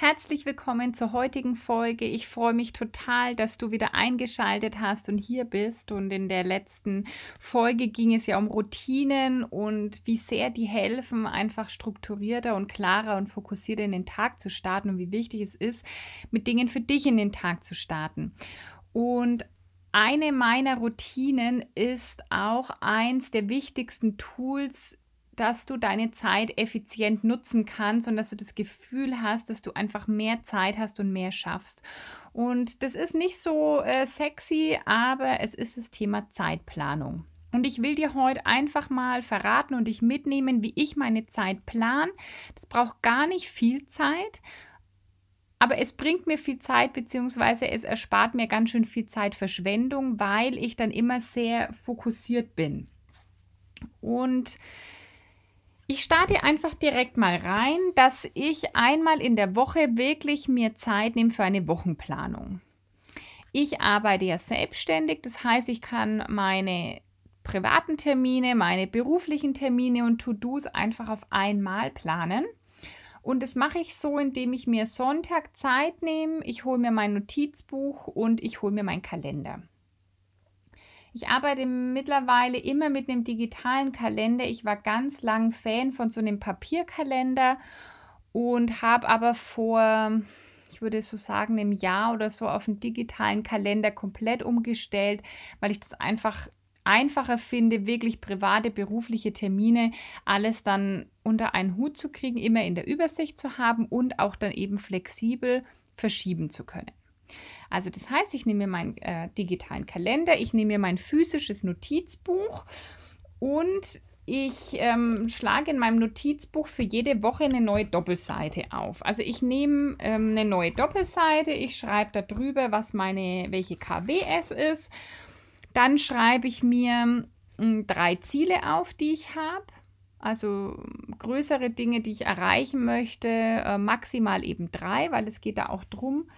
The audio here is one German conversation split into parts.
Herzlich willkommen zur heutigen Folge. Ich freue mich total, dass du wieder eingeschaltet hast und hier bist. Und in der letzten Folge ging es ja um Routinen und wie sehr die helfen, einfach strukturierter und klarer und fokussierter in den Tag zu starten und wie wichtig es ist, mit Dingen für dich in den Tag zu starten. Und eine meiner Routinen ist auch eins der wichtigsten Tools dass du deine Zeit effizient nutzen kannst und dass du das Gefühl hast, dass du einfach mehr Zeit hast und mehr schaffst. Und das ist nicht so äh, sexy, aber es ist das Thema Zeitplanung. Und ich will dir heute einfach mal verraten und dich mitnehmen, wie ich meine Zeit plan. Das braucht gar nicht viel Zeit, aber es bringt mir viel Zeit, beziehungsweise es erspart mir ganz schön viel Zeitverschwendung, weil ich dann immer sehr fokussiert bin. Und ich starte einfach direkt mal rein, dass ich einmal in der Woche wirklich mir Zeit nehme für eine Wochenplanung. Ich arbeite ja selbstständig, das heißt, ich kann meine privaten Termine, meine beruflichen Termine und To-Dos einfach auf einmal planen. Und das mache ich so, indem ich mir Sonntag Zeit nehme, ich hole mir mein Notizbuch und ich hole mir meinen Kalender. Ich arbeite mittlerweile immer mit einem digitalen Kalender. Ich war ganz lang Fan von so einem Papierkalender und habe aber vor, ich würde so sagen, einem Jahr oder so auf einen digitalen Kalender komplett umgestellt, weil ich das einfach einfacher finde, wirklich private, berufliche Termine, alles dann unter einen Hut zu kriegen, immer in der Übersicht zu haben und auch dann eben flexibel verschieben zu können. Also das heißt, ich nehme mir meinen äh, digitalen Kalender, ich nehme mir mein physisches Notizbuch und ich ähm, schlage in meinem Notizbuch für jede Woche eine neue Doppelseite auf. Also ich nehme ähm, eine neue Doppelseite, ich schreibe darüber, was meine, welche KW es ist. Dann schreibe ich mir äh, drei Ziele auf, die ich habe. Also größere Dinge, die ich erreichen möchte, äh, maximal eben drei, weil es geht da auch darum,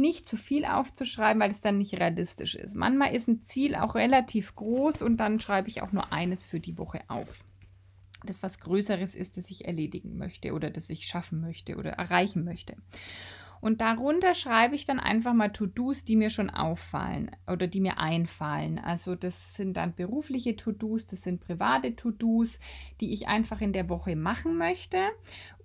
nicht zu viel aufzuschreiben, weil es dann nicht realistisch ist. Manchmal ist ein Ziel auch relativ groß und dann schreibe ich auch nur eines für die Woche auf. Das was Größeres ist, das ich erledigen möchte oder das ich schaffen möchte oder erreichen möchte. Und darunter schreibe ich dann einfach mal To-Dos, die mir schon auffallen oder die mir einfallen. Also das sind dann berufliche To-Dos, das sind private To-Dos, die ich einfach in der Woche machen möchte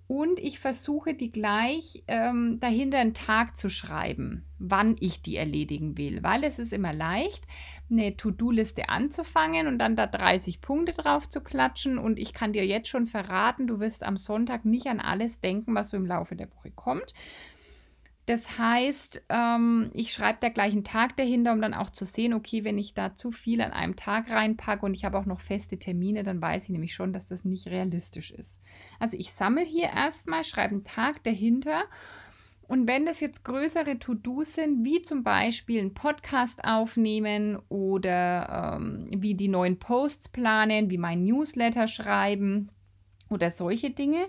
und ich versuche die gleich ähm, dahinter einen Tag zu schreiben, wann ich die erledigen will, weil es ist immer leicht, eine To-Do-Liste anzufangen und dann da 30 Punkte drauf zu klatschen. Und ich kann dir jetzt schon verraten, du wirst am Sonntag nicht an alles denken, was so im Laufe der Woche kommt, das heißt, ähm, ich schreibe da gleich einen Tag dahinter, um dann auch zu sehen, okay, wenn ich da zu viel an einem Tag reinpacke und ich habe auch noch feste Termine, dann weiß ich nämlich schon, dass das nicht realistisch ist. Also ich sammle hier erstmal, schreibe einen Tag dahinter und wenn das jetzt größere To-Dos sind, wie zum Beispiel einen Podcast aufnehmen oder ähm, wie die neuen Posts planen, wie mein Newsletter schreiben oder solche Dinge,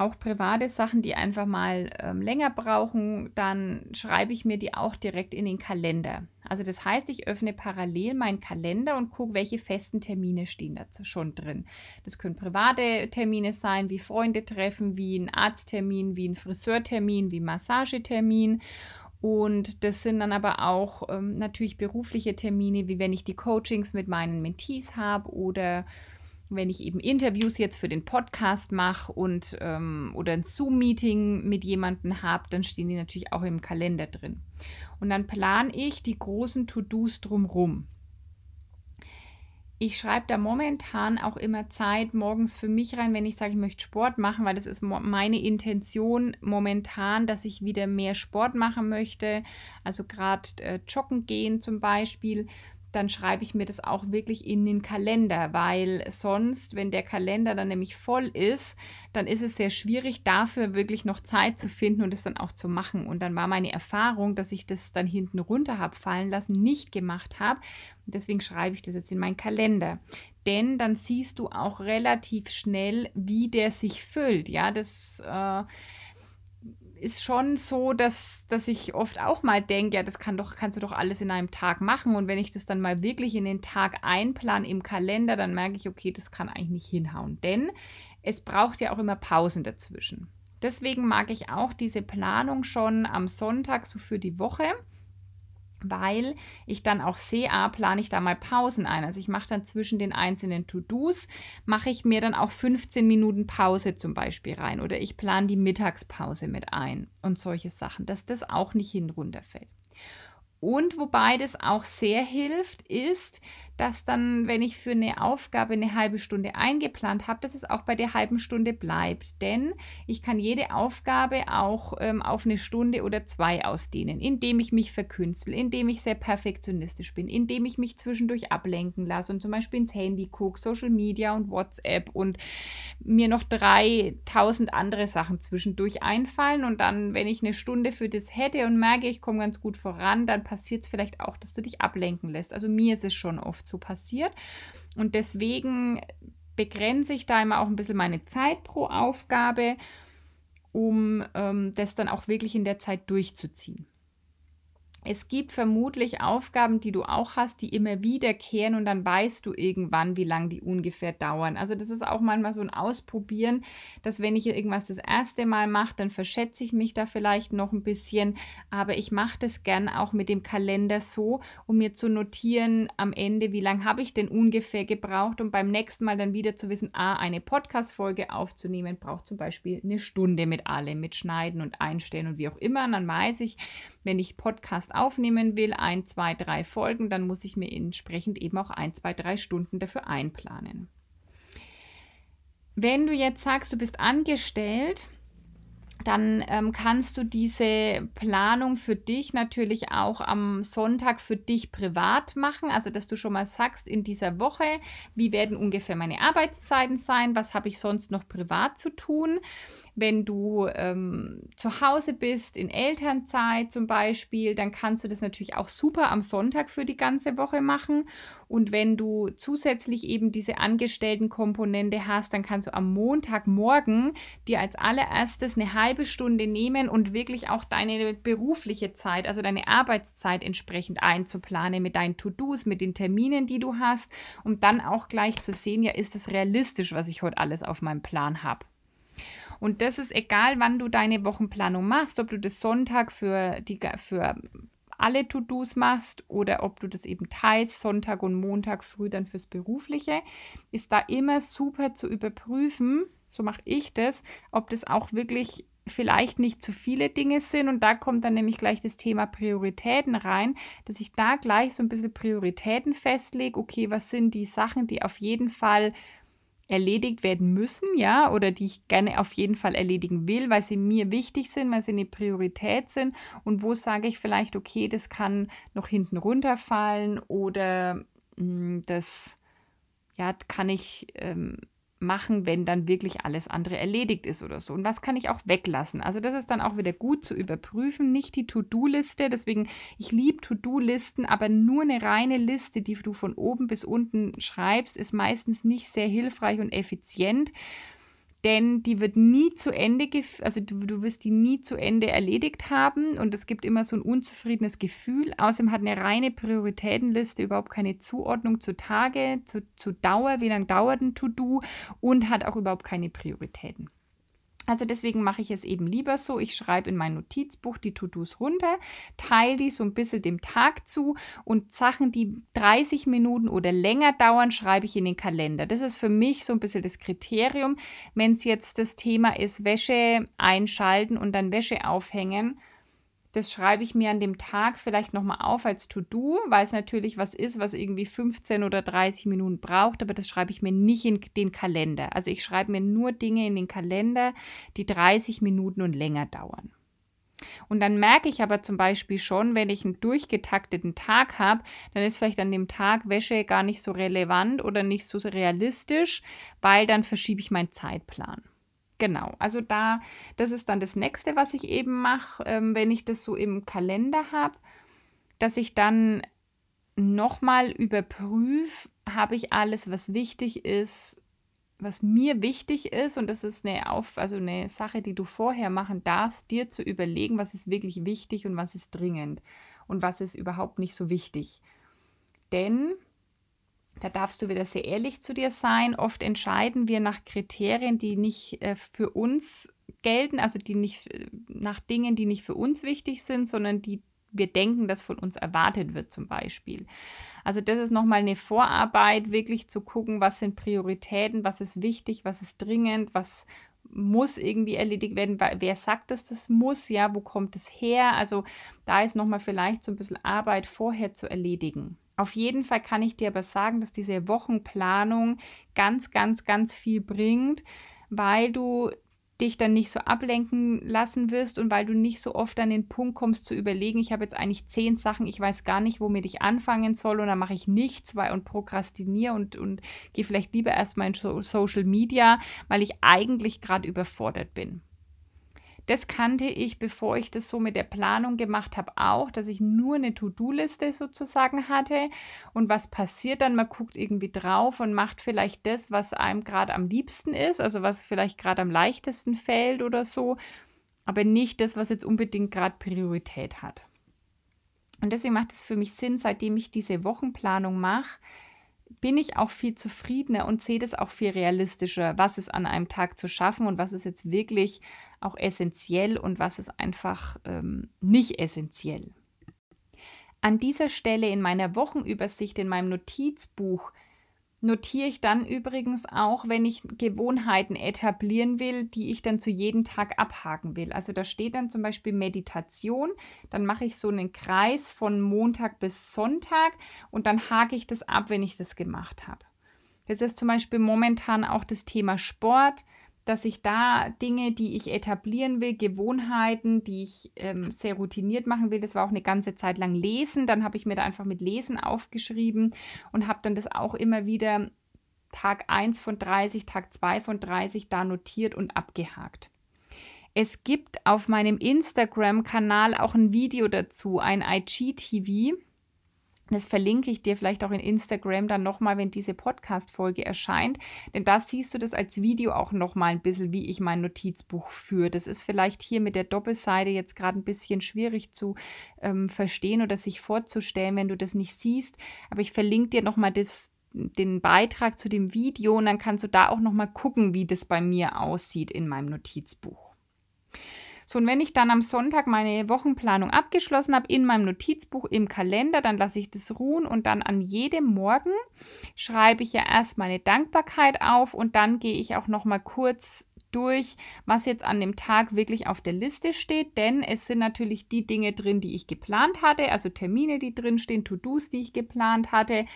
auch private Sachen, die einfach mal ähm, länger brauchen, dann schreibe ich mir die auch direkt in den Kalender. Also das heißt, ich öffne parallel meinen Kalender und gucke, welche festen Termine stehen da schon drin. Das können private Termine sein, wie Freunde treffen, wie ein Arzttermin, wie ein Friseurtermin, wie ein Massagetermin. Und das sind dann aber auch ähm, natürlich berufliche Termine, wie wenn ich die Coachings mit meinen Mentees habe oder wenn ich eben Interviews jetzt für den Podcast mache und ähm, oder ein Zoom-Meeting mit jemandem habe, dann stehen die natürlich auch im Kalender drin. Und dann plane ich die großen To-Dos drumrum. Ich schreibe da momentan auch immer Zeit morgens für mich rein, wenn ich sage, ich möchte Sport machen, weil das ist meine Intention momentan, dass ich wieder mehr Sport machen möchte. Also gerade äh, joggen gehen zum Beispiel dann schreibe ich mir das auch wirklich in den Kalender, weil sonst, wenn der Kalender dann nämlich voll ist, dann ist es sehr schwierig, dafür wirklich noch Zeit zu finden und es dann auch zu machen. Und dann war meine Erfahrung, dass ich das dann hinten runter habe fallen lassen, nicht gemacht habe. Und deswegen schreibe ich das jetzt in meinen Kalender. Denn dann siehst du auch relativ schnell, wie der sich füllt. Ja, das. Äh, ist schon so, dass, dass ich oft auch mal denke, ja, das kann doch, kannst du doch alles in einem Tag machen. Und wenn ich das dann mal wirklich in den Tag einplan im Kalender, dann merke ich, okay, das kann eigentlich nicht hinhauen. Denn es braucht ja auch immer Pausen dazwischen. Deswegen mag ich auch diese Planung schon am Sonntag so für die Woche weil ich dann auch sehe, ah, plane ich da mal Pausen ein. Also ich mache dann zwischen den einzelnen To-Dos, mache ich mir dann auch 15 Minuten Pause zum Beispiel rein oder ich plane die Mittagspause mit ein und solche Sachen, dass das auch nicht hin runterfällt. Und wobei das auch sehr hilft, ist, dass dann, wenn ich für eine Aufgabe eine halbe Stunde eingeplant habe, dass es auch bei der halben Stunde bleibt. Denn ich kann jede Aufgabe auch ähm, auf eine Stunde oder zwei ausdehnen, indem ich mich verkünstle, indem ich sehr perfektionistisch bin, indem ich mich zwischendurch ablenken lasse und zum Beispiel ins Handy gucke, Social Media und WhatsApp und mir noch 3000 andere Sachen zwischendurch einfallen. Und dann, wenn ich eine Stunde für das hätte und merke, ich komme ganz gut voran, dann passiert es vielleicht auch, dass du dich ablenken lässt. Also mir ist es schon oft so passiert. Und deswegen begrenze ich da immer auch ein bisschen meine Zeit pro Aufgabe, um ähm, das dann auch wirklich in der Zeit durchzuziehen. Es gibt vermutlich Aufgaben, die du auch hast, die immer wiederkehren und dann weißt du irgendwann, wie lange die ungefähr dauern. Also das ist auch manchmal so ein Ausprobieren, dass wenn ich irgendwas das erste Mal mache, dann verschätze ich mich da vielleicht noch ein bisschen, aber ich mache das gern auch mit dem Kalender so, um mir zu notieren am Ende, wie lange habe ich denn ungefähr gebraucht und beim nächsten Mal dann wieder zu wissen, ah, eine Podcast-Folge aufzunehmen braucht zum Beispiel eine Stunde mit allem, mit Schneiden und Einstellen und wie auch immer. Und dann weiß ich, wenn ich Podcast aufnehmen will, ein, zwei, drei Folgen, dann muss ich mir entsprechend eben auch ein, zwei, drei Stunden dafür einplanen. Wenn du jetzt sagst, du bist angestellt, dann ähm, kannst du diese Planung für dich natürlich auch am Sonntag für dich privat machen. Also, dass du schon mal sagst, in dieser Woche, wie werden ungefähr meine Arbeitszeiten sein, was habe ich sonst noch privat zu tun. Wenn du ähm, zu Hause bist, in Elternzeit zum Beispiel, dann kannst du das natürlich auch super am Sonntag für die ganze Woche machen. Und wenn du zusätzlich eben diese Angestelltenkomponente hast, dann kannst du am Montagmorgen dir als allererstes eine halbe Stunde nehmen und wirklich auch deine berufliche Zeit, also deine Arbeitszeit entsprechend einzuplanen mit deinen To-Dos, mit den Terminen, die du hast, um dann auch gleich zu sehen, ja, ist es realistisch, was ich heute alles auf meinem Plan habe. Und das ist egal, wann du deine Wochenplanung machst, ob du das Sonntag für, die, für alle To-Dos machst oder ob du das eben teilst, Sonntag und Montag früh dann fürs Berufliche, ist da immer super zu überprüfen, so mache ich das, ob das auch wirklich vielleicht nicht zu viele Dinge sind. Und da kommt dann nämlich gleich das Thema Prioritäten rein, dass ich da gleich so ein bisschen Prioritäten festlege. Okay, was sind die Sachen, die auf jeden Fall erledigt werden müssen, ja, oder die ich gerne auf jeden Fall erledigen will, weil sie mir wichtig sind, weil sie eine Priorität sind. Und wo sage ich vielleicht, okay, das kann noch hinten runterfallen oder mh, hm, das ja, kann ich ähm, machen, wenn dann wirklich alles andere erledigt ist oder so. Und was kann ich auch weglassen? Also das ist dann auch wieder gut zu überprüfen, nicht die To-Do-Liste. Deswegen, ich liebe To-Do-Listen, aber nur eine reine Liste, die du von oben bis unten schreibst, ist meistens nicht sehr hilfreich und effizient denn die wird nie zu Ende, also du, du wirst die nie zu Ende erledigt haben und es gibt immer so ein unzufriedenes Gefühl. Außerdem hat eine reine Prioritätenliste überhaupt keine Zuordnung zu Tage, zu, zu Dauer, wie lange dauert ein To-Do und hat auch überhaupt keine Prioritäten. Also deswegen mache ich es eben lieber so. Ich schreibe in mein Notizbuch die To-Dos runter, teile die so ein bisschen dem Tag zu und Sachen, die 30 Minuten oder länger dauern, schreibe ich in den Kalender. Das ist für mich so ein bisschen das Kriterium. Wenn es jetzt das Thema ist, Wäsche einschalten und dann Wäsche aufhängen, das schreibe ich mir an dem Tag vielleicht nochmal auf als To-Do, weil es natürlich was ist, was irgendwie 15 oder 30 Minuten braucht, aber das schreibe ich mir nicht in den Kalender. Also ich schreibe mir nur Dinge in den Kalender, die 30 Minuten und länger dauern. Und dann merke ich aber zum Beispiel schon, wenn ich einen durchgetakteten Tag habe, dann ist vielleicht an dem Tag Wäsche gar nicht so relevant oder nicht so realistisch, weil dann verschiebe ich meinen Zeitplan. Genau, also da, das ist dann das nächste, was ich eben mache, ähm, wenn ich das so im Kalender habe, dass ich dann nochmal überprüfe, habe ich alles, was wichtig ist, was mir wichtig ist, und das ist eine, Auf, also eine Sache, die du vorher machen darfst, dir zu überlegen, was ist wirklich wichtig und was ist dringend und was ist überhaupt nicht so wichtig. Denn da darfst du wieder sehr ehrlich zu dir sein. Oft entscheiden wir nach Kriterien, die nicht äh, für uns gelten, also die nicht äh, nach Dingen, die nicht für uns wichtig sind, sondern die wir denken, dass von uns erwartet wird, zum Beispiel. Also das ist nochmal eine Vorarbeit, wirklich zu gucken, was sind Prioritäten, was ist wichtig, was ist dringend, was muss irgendwie erledigt werden. Wer sagt, dass das muss? Ja, wo kommt es her? Also da ist nochmal vielleicht so ein bisschen Arbeit vorher zu erledigen. Auf jeden Fall kann ich dir aber sagen, dass diese Wochenplanung ganz, ganz, ganz viel bringt, weil du dich dann nicht so ablenken lassen wirst und weil du nicht so oft an den Punkt kommst zu überlegen, ich habe jetzt eigentlich zehn Sachen, ich weiß gar nicht, womit ich anfangen soll und dann mache ich nichts weil, und prokrastiniere und, und gehe vielleicht lieber erstmal in Social Media, weil ich eigentlich gerade überfordert bin. Das kannte ich, bevor ich das so mit der Planung gemacht habe, auch, dass ich nur eine To-Do-Liste sozusagen hatte. Und was passiert dann? Man guckt irgendwie drauf und macht vielleicht das, was einem gerade am liebsten ist, also was vielleicht gerade am leichtesten fällt oder so, aber nicht das, was jetzt unbedingt gerade Priorität hat. Und deswegen macht es für mich Sinn, seitdem ich diese Wochenplanung mache, bin ich auch viel zufriedener und sehe das auch viel realistischer, was ist an einem Tag zu schaffen und was ist jetzt wirklich auch essentiell und was ist einfach ähm, nicht essentiell. An dieser Stelle in meiner Wochenübersicht in meinem Notizbuch notiere ich dann übrigens auch, wenn ich Gewohnheiten etablieren will, die ich dann zu jedem Tag abhaken will. Also da steht dann zum Beispiel Meditation, dann mache ich so einen Kreis von Montag bis Sonntag und dann hake ich das ab, wenn ich das gemacht habe. Das ist zum Beispiel momentan auch das Thema Sport dass ich da Dinge, die ich etablieren will, Gewohnheiten, die ich ähm, sehr routiniert machen will, das war auch eine ganze Zeit lang Lesen. Dann habe ich mir da einfach mit Lesen aufgeschrieben und habe dann das auch immer wieder Tag 1 von 30, Tag 2 von 30 da notiert und abgehakt. Es gibt auf meinem Instagram-Kanal auch ein Video dazu, ein IGTV. Das verlinke ich dir vielleicht auch in Instagram dann nochmal, wenn diese Podcast-Folge erscheint. Denn da siehst du das als Video auch nochmal ein bisschen, wie ich mein Notizbuch führe. Das ist vielleicht hier mit der Doppelseite jetzt gerade ein bisschen schwierig zu ähm, verstehen oder sich vorzustellen, wenn du das nicht siehst. Aber ich verlinke dir nochmal das, den Beitrag zu dem Video und dann kannst du da auch nochmal gucken, wie das bei mir aussieht in meinem Notizbuch. So, und wenn ich dann am Sonntag meine Wochenplanung abgeschlossen habe in meinem Notizbuch im Kalender, dann lasse ich das ruhen und dann an jedem Morgen schreibe ich ja erst meine Dankbarkeit auf und dann gehe ich auch noch mal kurz durch, was jetzt an dem Tag wirklich auf der Liste steht, denn es sind natürlich die Dinge drin, die ich geplant hatte, also Termine, die drin stehen, To-Dos, die ich geplant hatte.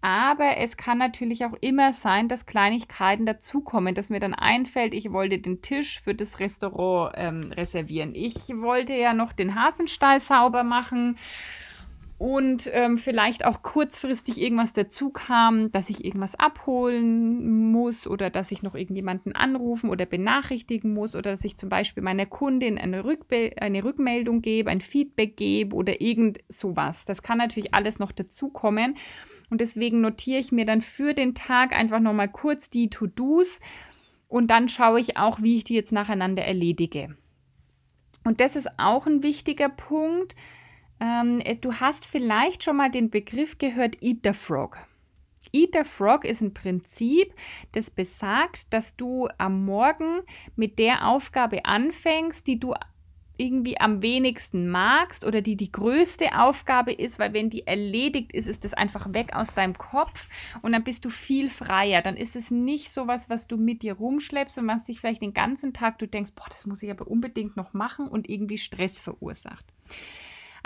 Aber es kann natürlich auch immer sein, dass Kleinigkeiten dazukommen, dass mir dann einfällt, ich wollte den Tisch für das Restaurant ähm, reservieren. Ich wollte ja noch den Hasenstall sauber machen und ähm, vielleicht auch kurzfristig irgendwas dazu kam, dass ich irgendwas abholen muss oder dass ich noch irgendjemanden anrufen oder benachrichtigen muss oder dass ich zum Beispiel meiner Kundin eine, Rückbe eine Rückmeldung gebe, ein Feedback gebe oder irgend sowas. Das kann natürlich alles noch dazukommen. Und deswegen notiere ich mir dann für den Tag einfach nochmal kurz die To-Dos und dann schaue ich auch, wie ich die jetzt nacheinander erledige. Und das ist auch ein wichtiger Punkt. Ähm, du hast vielleicht schon mal den Begriff gehört, Eat the Frog. Eat the Frog ist ein Prinzip, das besagt, dass du am Morgen mit der Aufgabe anfängst, die du irgendwie am wenigsten magst oder die die größte Aufgabe ist, weil wenn die erledigt ist, ist das einfach weg aus deinem Kopf und dann bist du viel freier. Dann ist es nicht so was, was du mit dir rumschleppst und was dich vielleicht den ganzen Tag, du denkst, boah, das muss ich aber unbedingt noch machen und irgendwie Stress verursacht.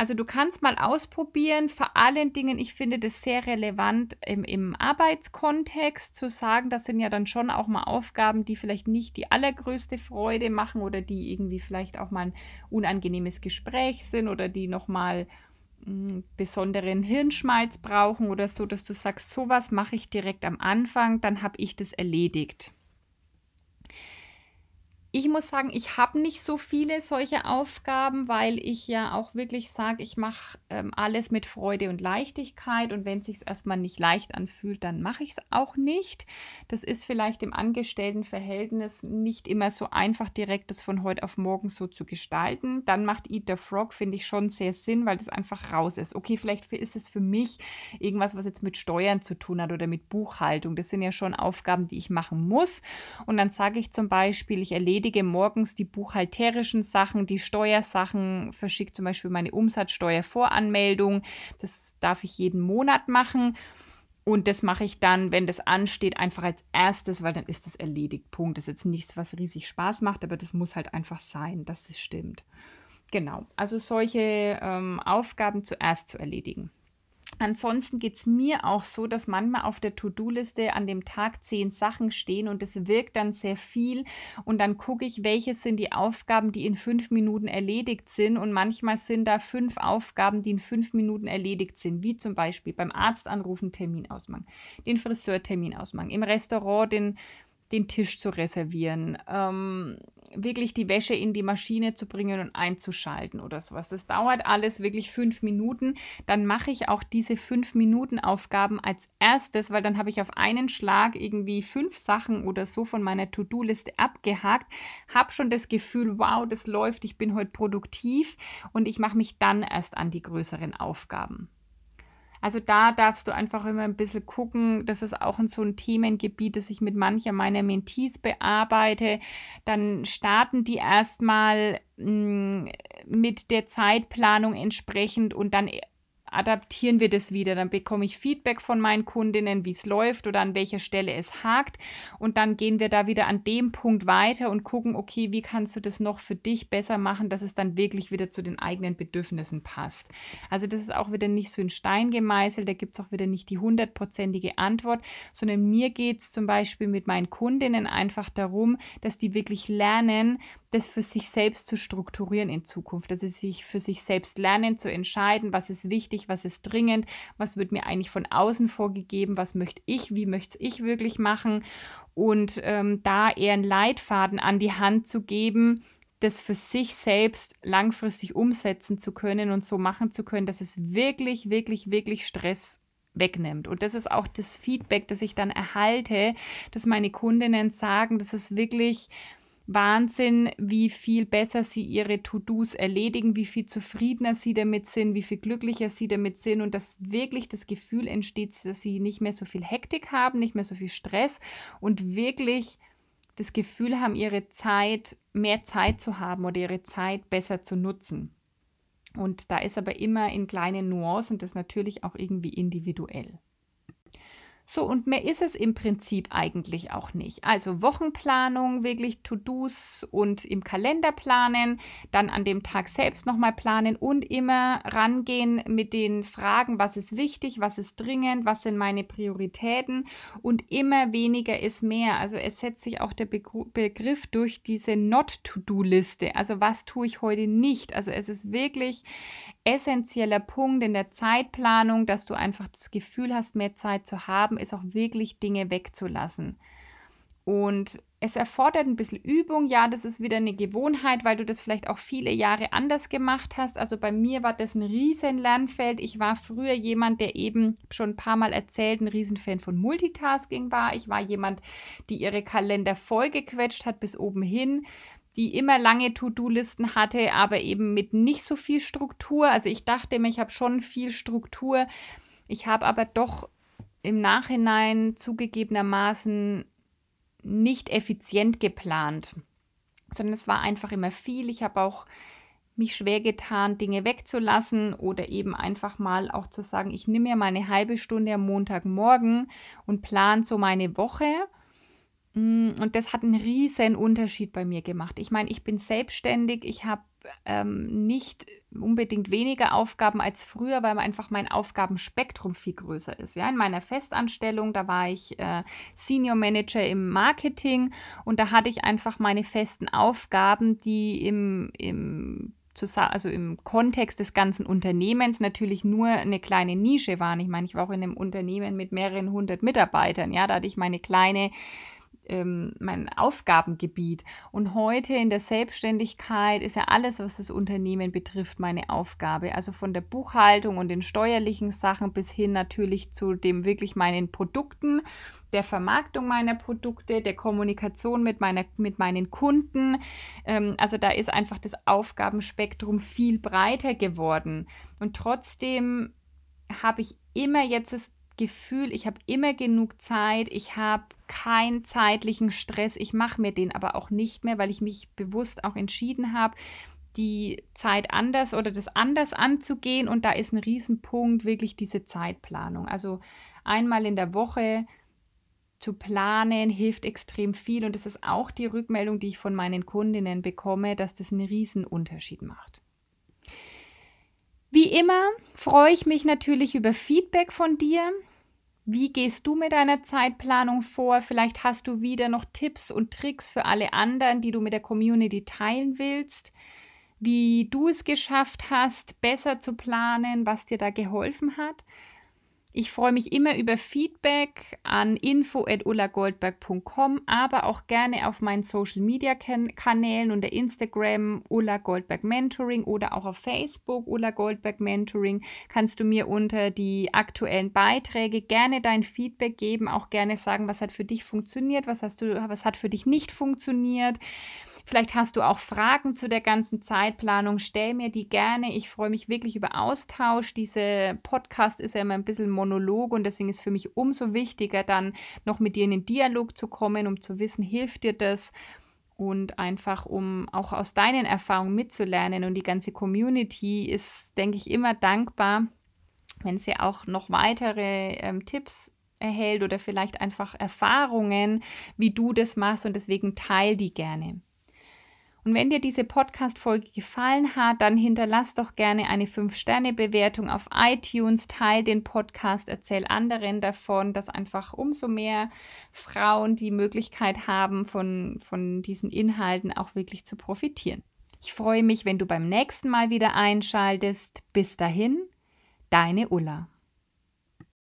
Also du kannst mal ausprobieren, vor allen Dingen, ich finde das sehr relevant im, im Arbeitskontext zu sagen, das sind ja dann schon auch mal Aufgaben, die vielleicht nicht die allergrößte Freude machen oder die irgendwie vielleicht auch mal ein unangenehmes Gespräch sind oder die nochmal hm, besonderen Hirnschmalz brauchen oder so, dass du sagst, sowas mache ich direkt am Anfang, dann habe ich das erledigt. Ich muss sagen, ich habe nicht so viele solche Aufgaben, weil ich ja auch wirklich sage, ich mache ähm, alles mit Freude und Leichtigkeit und wenn es sich erstmal nicht leicht anfühlt, dann mache ich es auch nicht. Das ist vielleicht im Angestelltenverhältnis nicht immer so einfach, direkt das von heute auf morgen so zu gestalten. Dann macht Eat the Frog, finde ich, schon sehr Sinn, weil das einfach raus ist. Okay, vielleicht ist es für mich irgendwas, was jetzt mit Steuern zu tun hat oder mit Buchhaltung. Das sind ja schon Aufgaben, die ich machen muss. Und dann sage ich zum Beispiel, ich erlebe erledige morgens die buchhalterischen Sachen, die Steuersachen, verschicke zum Beispiel meine Umsatzsteuervoranmeldung. Das darf ich jeden Monat machen. Und das mache ich dann, wenn das ansteht, einfach als erstes, weil dann ist das erledigt. Punkt. Das ist jetzt nichts, was riesig Spaß macht, aber das muss halt einfach sein, dass es stimmt. Genau, also solche ähm, Aufgaben zuerst zu erledigen. Ansonsten geht es mir auch so, dass manchmal auf der To-Do-Liste an dem Tag zehn Sachen stehen und es wirkt dann sehr viel. Und dann gucke ich, welche sind die Aufgaben, die in fünf Minuten erledigt sind. Und manchmal sind da fünf Aufgaben, die in fünf Minuten erledigt sind, wie zum Beispiel beim Arzt anrufen, Termin ausmachen, den Friseurtermin ausmachen, im Restaurant den den Tisch zu reservieren, ähm, wirklich die Wäsche in die Maschine zu bringen und einzuschalten oder sowas. Das dauert alles wirklich fünf Minuten. Dann mache ich auch diese fünf Minuten Aufgaben als erstes, weil dann habe ich auf einen Schlag irgendwie fünf Sachen oder so von meiner To-Do-Liste abgehakt, habe schon das Gefühl, wow, das läuft, ich bin heute produktiv und ich mache mich dann erst an die größeren Aufgaben. Also da darfst du einfach immer ein bisschen gucken. Das ist auch in so ein Themengebiet, das ich mit mancher meiner Mentees bearbeite. Dann starten die erstmal mm, mit der Zeitplanung entsprechend und dann adaptieren wir das wieder. Dann bekomme ich Feedback von meinen Kundinnen, wie es läuft oder an welcher Stelle es hakt. Und dann gehen wir da wieder an dem Punkt weiter und gucken, okay, wie kannst du das noch für dich besser machen, dass es dann wirklich wieder zu den eigenen Bedürfnissen passt. Also das ist auch wieder nicht so in Stein gemeißelt, da gibt es auch wieder nicht die hundertprozentige Antwort, sondern mir geht es zum Beispiel mit meinen Kundinnen einfach darum, dass die wirklich lernen, das für sich selbst zu strukturieren in Zukunft, dass sie sich für sich selbst lernen zu entscheiden, was ist wichtig, was ist dringend, was wird mir eigentlich von außen vorgegeben, was möchte ich, wie möchte ich wirklich machen und ähm, da eher einen Leitfaden an die Hand zu geben, das für sich selbst langfristig umsetzen zu können und so machen zu können, dass es wirklich, wirklich, wirklich Stress wegnimmt. Und das ist auch das Feedback, das ich dann erhalte, dass meine Kundinnen sagen, das ist wirklich Wahnsinn, wie viel besser sie ihre To-Dos erledigen, wie viel zufriedener sie damit sind, wie viel glücklicher sie damit sind und dass wirklich das Gefühl entsteht, dass sie nicht mehr so viel Hektik haben, nicht mehr so viel Stress und wirklich das Gefühl haben, ihre Zeit, mehr Zeit zu haben oder ihre Zeit besser zu nutzen. Und da ist aber immer in kleinen Nuancen das natürlich auch irgendwie individuell. So, und mehr ist es im Prinzip eigentlich auch nicht. Also Wochenplanung, wirklich To-Dos und im Kalender planen, dann an dem Tag selbst nochmal planen und immer rangehen mit den Fragen, was ist wichtig, was ist dringend, was sind meine Prioritäten und immer weniger ist mehr. Also es setzt sich auch der Begriff durch diese Not-To-Do-Liste. Also was tue ich heute nicht? Also es ist wirklich essentieller Punkt in der Zeitplanung, dass du einfach das Gefühl hast, mehr Zeit zu haben ist auch wirklich Dinge wegzulassen. Und es erfordert ein bisschen Übung. Ja, das ist wieder eine Gewohnheit, weil du das vielleicht auch viele Jahre anders gemacht hast. Also bei mir war das ein riesen Lernfeld. Ich war früher jemand, der eben schon ein paar Mal erzählt, ein Riesenfan von Multitasking war. Ich war jemand, die ihre Kalender vollgequetscht hat bis oben hin die immer lange To-Do-Listen hatte, aber eben mit nicht so viel Struktur. Also ich dachte mir, ich habe schon viel Struktur. Ich habe aber doch im Nachhinein zugegebenermaßen nicht effizient geplant, sondern es war einfach immer viel. Ich habe auch mich schwer getan, Dinge wegzulassen oder eben einfach mal auch zu sagen, ich nehme mir meine halbe Stunde am Montagmorgen und plane so meine Woche. Mm, und das hat einen riesen Unterschied bei mir gemacht. Ich meine, ich bin selbstständig, ich habe ähm, nicht unbedingt weniger Aufgaben als früher, weil einfach mein Aufgabenspektrum viel größer ist. Ja, in meiner Festanstellung, da war ich äh, Senior Manager im Marketing und da hatte ich einfach meine festen Aufgaben, die im, im also im Kontext des ganzen Unternehmens natürlich nur eine kleine Nische waren. Ich meine, ich war auch in einem Unternehmen mit mehreren hundert Mitarbeitern. Ja, da hatte ich meine kleine ähm, mein Aufgabengebiet. Und heute in der Selbstständigkeit ist ja alles, was das Unternehmen betrifft, meine Aufgabe. Also von der Buchhaltung und den steuerlichen Sachen bis hin natürlich zu dem wirklich meinen Produkten, der Vermarktung meiner Produkte, der Kommunikation mit, meiner, mit meinen Kunden. Ähm, also da ist einfach das Aufgabenspektrum viel breiter geworden. Und trotzdem habe ich immer jetzt das Gefühl, ich habe immer genug Zeit, ich habe keinen zeitlichen Stress, ich mache mir den aber auch nicht mehr, weil ich mich bewusst auch entschieden habe, die Zeit anders oder das anders anzugehen. Und da ist ein Riesenpunkt wirklich diese Zeitplanung. Also einmal in der Woche zu planen hilft extrem viel und das ist auch die Rückmeldung, die ich von meinen Kundinnen bekomme, dass das einen Riesenunterschied macht. Wie immer freue ich mich natürlich über Feedback von dir. Wie gehst du mit deiner Zeitplanung vor? Vielleicht hast du wieder noch Tipps und Tricks für alle anderen, die du mit der Community teilen willst. Wie du es geschafft hast, besser zu planen, was dir da geholfen hat. Ich freue mich immer über Feedback an info.ullagoldberg.com, aber auch gerne auf meinen Social Media Kanälen unter Instagram Ulla Goldberg Mentoring oder auch auf Facebook Ulla Goldberg Mentoring kannst du mir unter die aktuellen Beiträge gerne dein Feedback geben, auch gerne sagen, was hat für dich funktioniert, was hast du, was hat für dich nicht funktioniert. Vielleicht hast du auch Fragen zu der ganzen Zeitplanung. Stell mir die gerne. Ich freue mich wirklich über Austausch. Diese Podcast ist ja immer ein bisschen Monolog und deswegen ist für mich umso wichtiger, dann noch mit dir in den Dialog zu kommen, um zu wissen, hilft dir das und einfach um auch aus deinen Erfahrungen mitzulernen. Und die ganze Community ist, denke ich, immer dankbar, wenn sie auch noch weitere ähm, Tipps erhält oder vielleicht einfach Erfahrungen, wie du das machst und deswegen teil die gerne. Und wenn dir diese Podcast-Folge gefallen hat, dann hinterlass doch gerne eine 5-Sterne-Bewertung auf iTunes, teil den Podcast, erzähl anderen davon, dass einfach umso mehr Frauen die Möglichkeit haben, von, von diesen Inhalten auch wirklich zu profitieren. Ich freue mich, wenn du beim nächsten Mal wieder einschaltest. Bis dahin, deine Ulla.